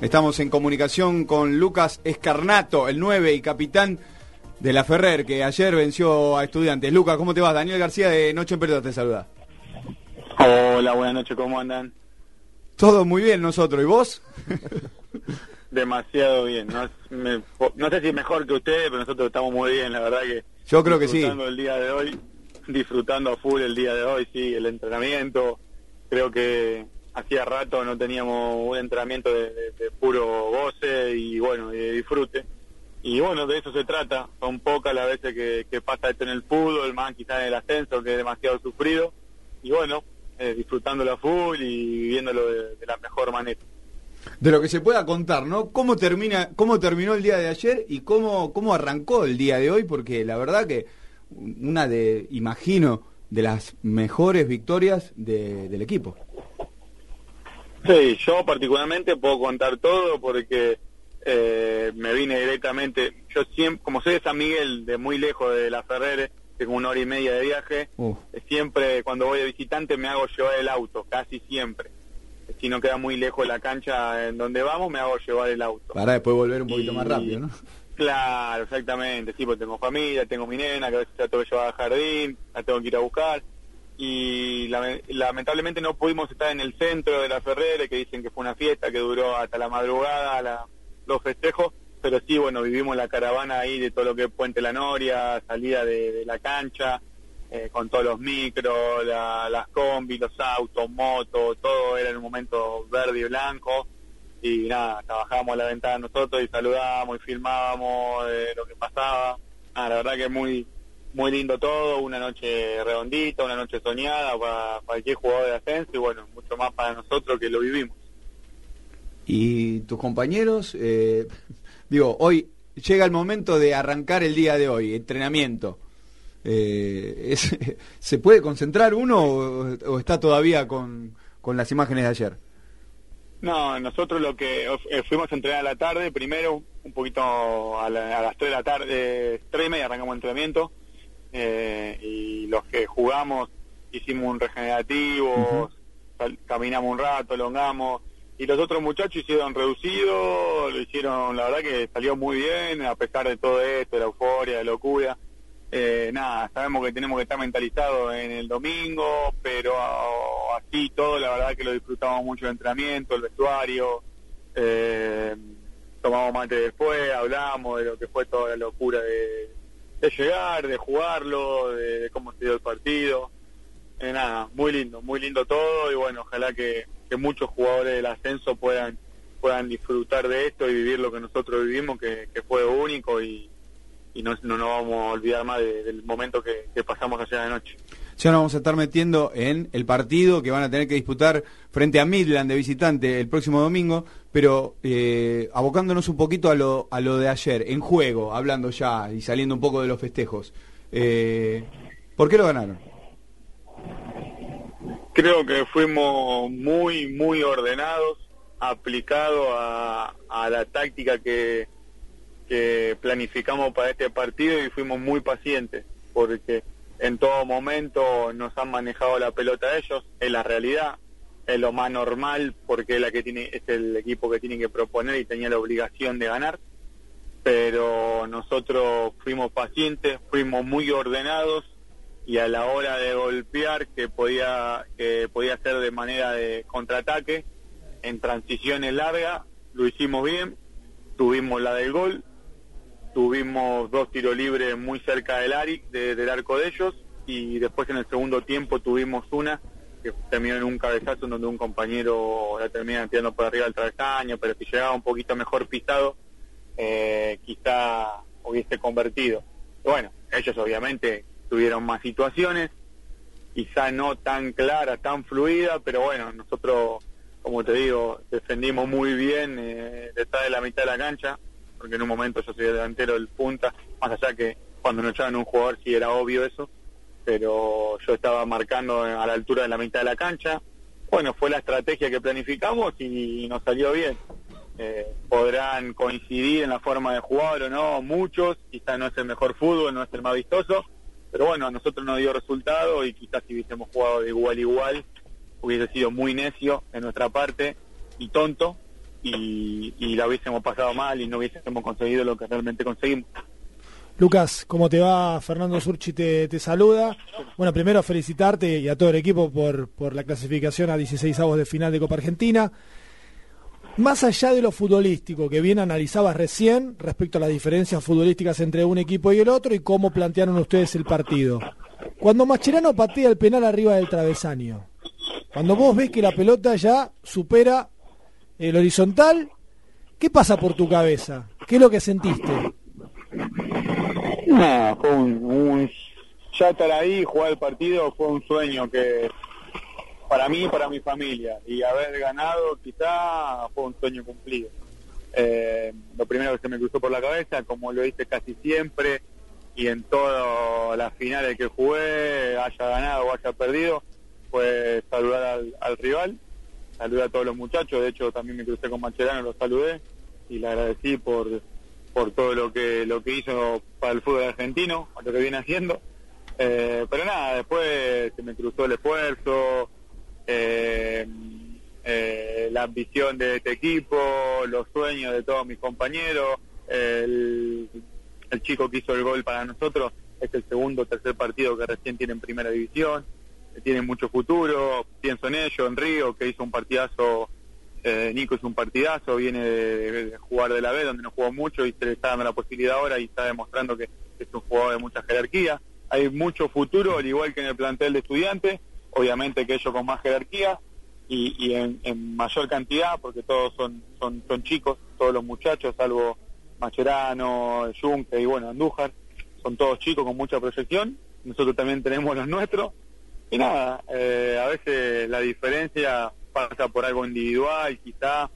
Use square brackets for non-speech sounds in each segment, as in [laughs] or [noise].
Estamos en comunicación con Lucas Escarnato, el 9 y capitán de la Ferrer, que ayer venció a estudiantes. Lucas, ¿cómo te vas? Daniel García de Noche en Pelota te saluda. Hola, buenas noches, ¿cómo andan? Todo muy bien nosotros, ¿y vos? [laughs] Demasiado bien, no, no sé si mejor que ustedes, pero nosotros estamos muy bien, la verdad que... Yo creo que sí. Disfrutando el día de hoy, disfrutando a full el día de hoy, sí, el entrenamiento, creo que hacía rato no teníamos un entrenamiento de, puro goce y bueno, de disfrute. Y bueno, de eso se trata. Son pocas las veces que, pasa esto en el fútbol, más quizás en el ascenso, que es demasiado sufrido. Y bueno, eh, disfrutándolo a full y viviéndolo de, la mejor manera. De lo que se pueda contar, ¿no? ¿Cómo, termina, cómo terminó el día de ayer y cómo, cómo arrancó el día de hoy? Porque la verdad que una de, imagino, de las mejores victorias del equipo. Sí, yo particularmente puedo contar todo porque eh, me vine directamente, yo siempre, como soy de San Miguel, de muy lejos de la Ferrere, tengo una hora y media de viaje, eh, siempre cuando voy de visitante me hago llevar el auto, casi siempre. Si no queda muy lejos la cancha en donde vamos, me hago llevar el auto. Para después volver un poquito más rápido, ¿no? Claro, exactamente, sí, porque tengo familia, tengo mi nena, que a veces la tengo que llevar al jardín, la tengo que ir a buscar y lamentablemente no pudimos estar en el centro de la Ferrere, que dicen que fue una fiesta que duró hasta la madrugada, los festejos, pero sí, bueno, vivimos la caravana ahí de todo lo que es Puente La Noria, salida de, la cancha, eh, con todos los micros, las combis, los autos, motos, todo era en un momento verde y blanco, y nada, trabajábamos a la ventana nosotros y saludábamos y filmábamos eh, lo que pasaba. la verdad que muy muy lindo todo, una noche redondita, una noche soñada para cualquier jugador de ascenso y bueno, mucho más para nosotros que lo vivimos. ¿Y tus compañeros? Eh, [laughs] digo, hoy llega el momento de arrancar el día de hoy, entrenamiento. Eh, [laughs] ¿Se puede concentrar uno o, está todavía con, con, las imágenes de ayer? No, nosotros lo que eh, fuimos a entrenar a la tarde, primero un poquito a, las 3 de la tarde, 3 y media arrancamos entrenamiento, eh, y los que jugamos hicimos un regenerativo, caminamos un rato, elongamos, y los otros muchachos hicieron reducido, lo hicieron, la verdad que salió muy bien, a pesar de todo esto, de la euforia, de la locura. Eh, nada, sabemos que tenemos que estar mentalizados en el domingo, pero así todo, la verdad que lo disfrutamos mucho el entrenamiento, el vestuario, eh, tomamos mate después, hablamos de lo que fue toda la locura de, de llegar, de jugarlo, de, cómo se dio el partido. Eh, nada, muy lindo, muy lindo todo y bueno, ojalá que, muchos jugadores del ascenso puedan puedan disfrutar de esto y vivir lo que nosotros vivimos, que, fue único y, no, no nos vamos a olvidar más del momento que, que pasamos ayer de noche. Ya nos vamos a estar metiendo en el partido que van a tener que disputar frente a Midland de visitante el próximo domingo, pero eh, abocándonos un poquito a lo, a lo de ayer, en juego, hablando ya y saliendo un poco de los festejos. Eh, ¿Por qué lo ganaron? Creo que fuimos muy, muy ordenados, aplicados a, a la táctica que, que planificamos para este partido y fuimos muy pacientes, porque en todo momento nos han manejado la pelota ellos, es la realidad, es lo más normal porque es, la que tiene, es el equipo que tiene que proponer y tenía la obligación de ganar, pero nosotros fuimos pacientes, fuimos muy ordenados y a la hora de golpear que podía, que podía ser de manera de contraataque, en transiciones largas, lo hicimos bien, tuvimos la del gol, tuvimos dos tiros libres muy cerca del, ari, del arco de ellos y después en el segundo tiempo tuvimos una que terminó en un cabezazo donde un compañero la termina tirando por arriba del travesaño, pero si llegaba un poquito mejor pisado, eh, quizá hubiese convertido. Bueno, ellos obviamente tuvieron más situaciones, quizá no tan clara, tan fluida, pero bueno, nosotros, como te digo, defendimos muy bien eh, detrás de la mitad de la cancha, porque en un momento yo soy el delantero del punta, más allá que cuando nos echaban un jugador sí era obvio eso, pero yo estaba marcando a la altura de la mitad de la cancha. Bueno, fue la estrategia que planificamos y nos salió bien. Eh, podrán coincidir en la forma de jugar o no, muchos, quizás no es el mejor fútbol, no es el más vistoso, pero bueno, a nosotros nos dio resultado y quizás si hubiésemos jugado de igual a igual, hubiese sido muy necio en nuestra parte y tonto y, y la hubiésemos pasado mal y no hubiésemos conseguido lo que realmente conseguimos. Lucas, ¿cómo te va? Fernando Surchi te, te, saluda. Bueno, primero felicitarte y a todo el equipo por, por la clasificación a 16 avos de final de Copa Argentina. Más allá de lo futbolístico que bien analizabas recién respecto a las diferencias futbolísticas entre un equipo y el otro y cómo plantearon ustedes el partido. Cuando Mascherano patea el penal arriba del travesaño, cuando vos ves que la pelota ya supera el horizontal, ¿qué pasa por tu cabeza? ¿Qué es lo que sentiste? Fue un, ya estar ahí, jugar el partido, fue un sueño que para mí y para mi familia. Y haber ganado quizá fue un sueño cumplido. Eh, lo primero que se me cruzó por la cabeza, como lo hice casi siempre, y en todas las finales que jugué, haya ganado o haya perdido, fue saludar al, rival, saludar a todos los muchachos, de hecho también me crucé con Macherano, lo saludé y le agradecí por por todo lo que lo que hizo para el fútbol argentino, lo que viene haciendo. Eh, pero nada, después se me cruzó el esfuerzo, eh, eh, la ambición de este equipo, los sueños de todos mis compañeros, el, el chico que hizo el gol para nosotros es el segundo o tercer partido que recién tiene en primera división, tiene mucho futuro, pienso en ello, en Río, que hizo un partidazo eh, Nico es un partidazo, viene de, jugar de la B, donde no jugó mucho y se le está dando la posibilidad ahora y está demostrando que es un jugador de mucha jerarquía. Hay mucho futuro, al igual que en el plantel de estudiantes, obviamente que ellos con más jerarquía y, en, mayor cantidad, porque todos son, son, chicos, todos los muchachos, salvo Macherano, Junque y bueno, Andújar, son todos chicos con mucha proyección. Nosotros también tenemos los nuestros. Y nada, eh, a veces la diferencia pasa por algo individual quizá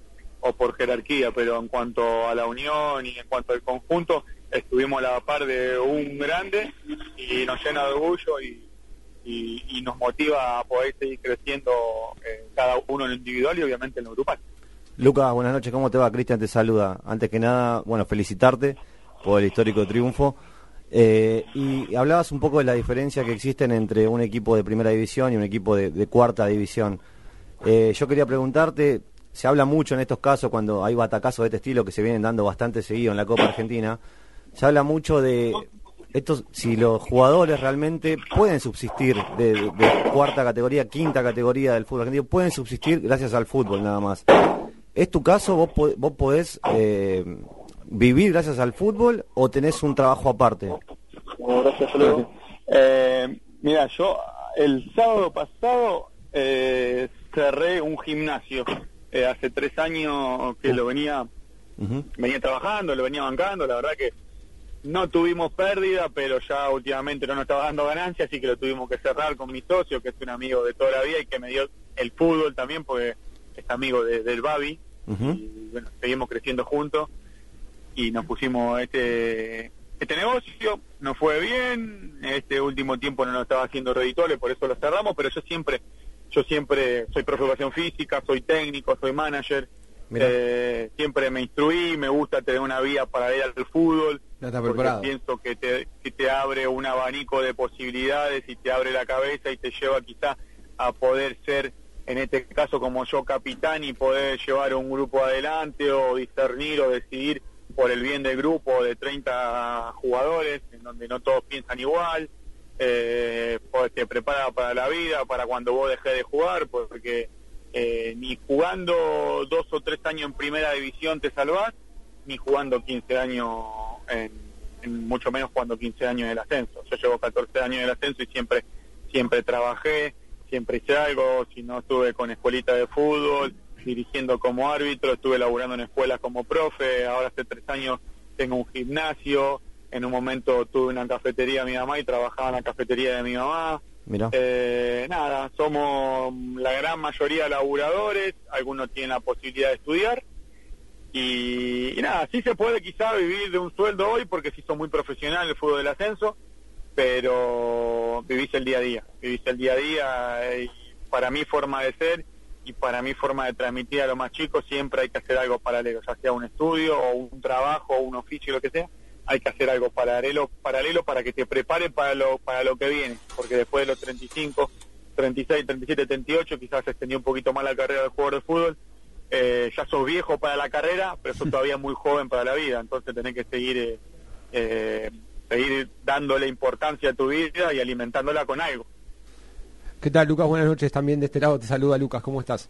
o por jerarquía, pero en cuanto a la unión y en cuanto al conjunto, estuvimos a la par de un grande y nos llena de orgullo y, nos motiva a poder seguir creciendo eh, cada uno en lo individual y obviamente en lo grupal. Lucas, buenas noches, ¿cómo te va? Cristian te saluda. Antes que nada, bueno, felicitarte por el histórico triunfo. Eh, y hablabas un poco de la diferencia que existen entre un equipo de primera división y un equipo de cuarta división. Eh, yo quería preguntarte, se habla mucho en estos casos cuando hay batacazos de este estilo que se vienen dando bastante seguido en la Copa Argentina, se habla mucho de estos, si los jugadores realmente pueden subsistir de, cuarta categoría, quinta categoría del fútbol argentino, pueden subsistir gracias al fútbol nada más. ¿Es tu caso? ¿Vos, vos podés eh, vivir gracias al fútbol o tenés un trabajo aparte? gracias, eh, mira, yo el sábado pasado eh, cerré un gimnasio. Eh, hace tres años que lo venía, venía trabajando, lo venía bancando, la verdad que no tuvimos pérdida, pero ya últimamente no nos estaba dando ganancias, así que lo tuvimos que cerrar con mi socio, que es un amigo de toda la vida y que me dio el fútbol también, porque es amigo del Babi, y bueno, seguimos creciendo juntos y nos pusimos este este negocio, no fue bien, este último tiempo no nos estaba haciendo reditores, por eso lo cerramos, pero yo siempre yo siempre soy profesor física, soy técnico, soy manager, eh, siempre me instruí, me gusta tener una vía para ir al fútbol, porque pienso que te, que te abre un abanico de posibilidades y te abre la cabeza y te lleva quizá a poder ser, en este caso como yo, capitán y poder llevar un grupo adelante o discernir o decidir por el bien del grupo de 30 jugadores, en donde no todos piensan igual eh, pues te prepara para la vida, para cuando vos dejes de jugar, porque eh, ni jugando dos o tres años en primera división te salvás, ni jugando 15 años, en, mucho menos jugando 15 años en el ascenso. Yo llevo 14 años en el ascenso y siempre, siempre trabajé, siempre hice algo, si no estuve con escuelita de fútbol, dirigiendo como árbitro, estuve laburando en escuelas como profe, ahora hace tres años tengo un gimnasio, en un momento tuve una cafetería mi mamá y trabajaba en la cafetería de mi mamá. Eh, nada, somos la gran mayoría laburadores, algunos tienen la posibilidad de estudiar. Y, nada, sí se puede quizá vivir de un sueldo hoy porque sí son muy profesional el fútbol del ascenso, pero vivís el día a día, vivís el día a día y para mi forma de ser y para mi forma de transmitir a los más chicos siempre hay que hacer algo paralelo, ya sea un estudio o un trabajo o un oficio, lo que sea hay que hacer algo paralelo, paralelo para que te prepare para lo, para lo que viene, porque después de los 35, 36, 37, 38 quizás se extendió un poquito más la carrera del jugador de fútbol eh, ya sos viejo para la carrera, pero sos [laughs] todavía muy joven para la vida, entonces tenés que seguir, eh, eh, seguir dándole importancia a tu vida y alimentándola con algo. ¿Qué tal, Lucas? Buenas noches también de este lado. Te saluda Lucas, ¿cómo estás?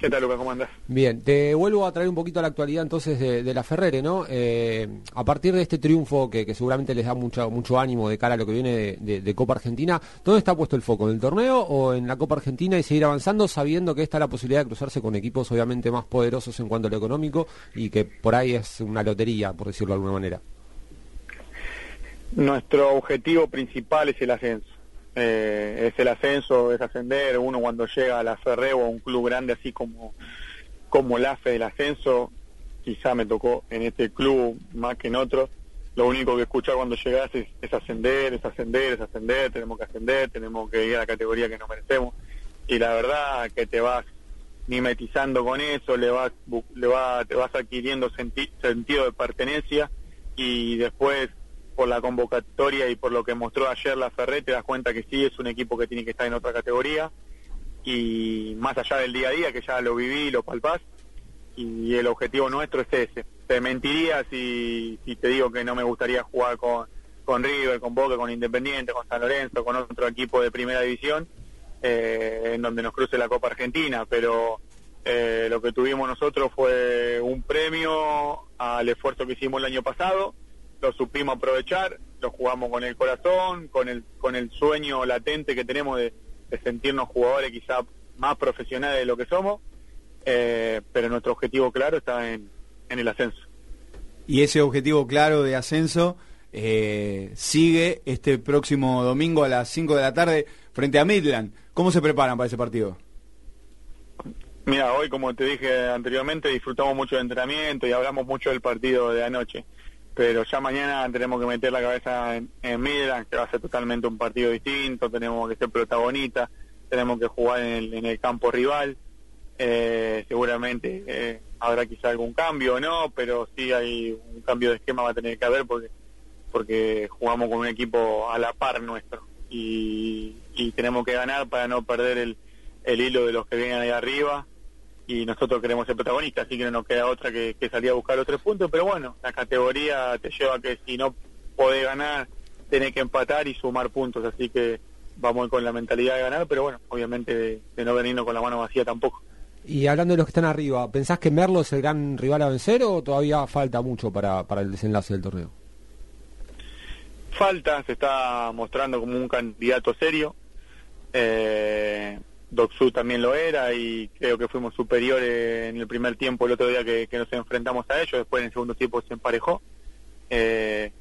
¿Qué tal, Lucas? ¿Cómo andás? Bien, te vuelvo a traer un poquito a la actualidad entonces de, la Ferrere, ¿no? Eh, a partir de este triunfo que, seguramente les da mucho, mucho ánimo de cara a lo que viene de, Copa Argentina, ¿dónde está puesto el foco? ¿En el torneo o en la Copa Argentina y seguir avanzando sabiendo que está la posibilidad de cruzarse con equipos obviamente más poderosos en cuanto a lo económico y que por ahí es una lotería, por decirlo de alguna manera? Nuestro objetivo principal es el ascenso eh, es el ascenso, es ascender, uno cuando llega a la Ferre o a un club grande así como, como la FE del ascenso, quizá me tocó en este club más que en otros, lo único que escuchar cuando llegas es, ascender, es ascender, es ascender, tenemos que ascender, tenemos que ir a la categoría que nos merecemos. Y la verdad que te vas mimetizando con eso, le vas, le va, te vas adquiriendo sentido de pertenencia y después por la convocatoria y por lo que mostró ayer la Ferret, te das cuenta que sí es un equipo que tiene que estar en otra categoría y más allá del día a día, que ya lo viví lo palpás, y el objetivo nuestro es ese. Te mentiría si, si te digo que no me gustaría jugar con, con River, con Boca, con Independiente, con San Lorenzo, con otro equipo de primera división, eh, en donde nos cruce la Copa Argentina, pero eh, lo que tuvimos nosotros fue un premio al esfuerzo que hicimos el año pasado, lo supimos aprovechar, lo jugamos con el corazón, con el, con el sueño latente que tenemos de, sentirnos jugadores quizá más profesionales de lo que somos, eh, pero nuestro objetivo claro está en, el ascenso. Y ese objetivo claro de ascenso eh, sigue este próximo domingo a las 5 de la tarde frente a Midland. ¿Cómo se preparan para ese partido? Mira, hoy como te dije anteriormente disfrutamos mucho de entrenamiento y hablamos mucho del partido de anoche pero ya mañana tenemos que meter la cabeza en, en que va a ser totalmente un partido distinto, tenemos que ser protagonistas, tenemos que jugar en el, campo rival, eh, seguramente eh, habrá quizá algún cambio o no, pero sí hay un cambio de esquema va a tener que haber porque porque jugamos con un equipo a la par nuestro. Y, y tenemos que ganar para no perder el, el hilo de los que vienen ahí arriba y nosotros queremos ser protagonistas, así que no nos queda otra que, salir a buscar los tres puntos, pero bueno, la categoría te lleva a que si no podés ganar, tenés que empatar y sumar puntos, así que vamos con la mentalidad de ganar, pero bueno, obviamente de, no venirnos con la mano vacía tampoco. Y hablando de los que están arriba, ¿pensás que Merlo es el gran rival a vencer o todavía falta mucho para, para el desenlace del torneo? Falta, se está mostrando como un candidato serio. Eh, Doxu también lo era y creo que fuimos superiores en el primer tiempo el otro día que, nos enfrentamos a ellos, después en el segundo tiempo se emparejó. Eh,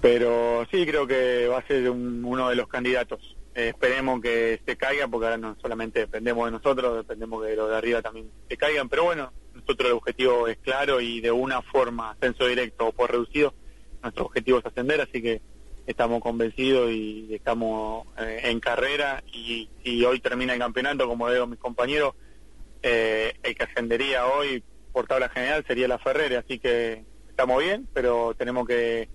pero sí, creo que va a ser uno de los candidatos. Eh, esperemos que se caiga, porque ahora no solamente dependemos de nosotros, dependemos de los de arriba también se caigan, pero bueno, nosotros el objetivo es claro y de una forma, ascenso directo o por reducido, nuestro objetivo es ascender, así que estamos convencidos y estamos eh, en carrera y si hoy termina el campeonato, como digo mis compañeros, eh, el que ascendería hoy por tabla general sería la Ferrere, así que estamos bien, pero tenemos que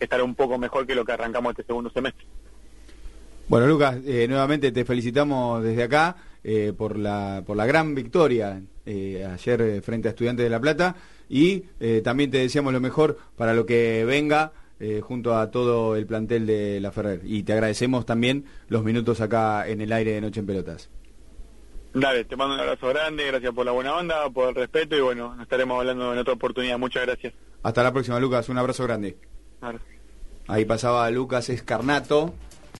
estar un poco mejor que lo que arrancamos este segundo semestre. Bueno, Lucas, eh, nuevamente te felicitamos desde acá por, la, por la gran victoria ayer frente a Estudiantes de La Plata y también te deseamos lo mejor para lo que venga eh, junto a todo el plantel de la Ferrer. Y te agradecemos también los minutos acá en el aire de Noche en Pelotas. Dale, te mando un abrazo grande, gracias por la buena onda, por el respeto y bueno, nos estaremos hablando en otra oportunidad. Muchas gracias. Hasta la próxima, Lucas. Un abrazo grande. Ahí pasaba Lucas Escarnato.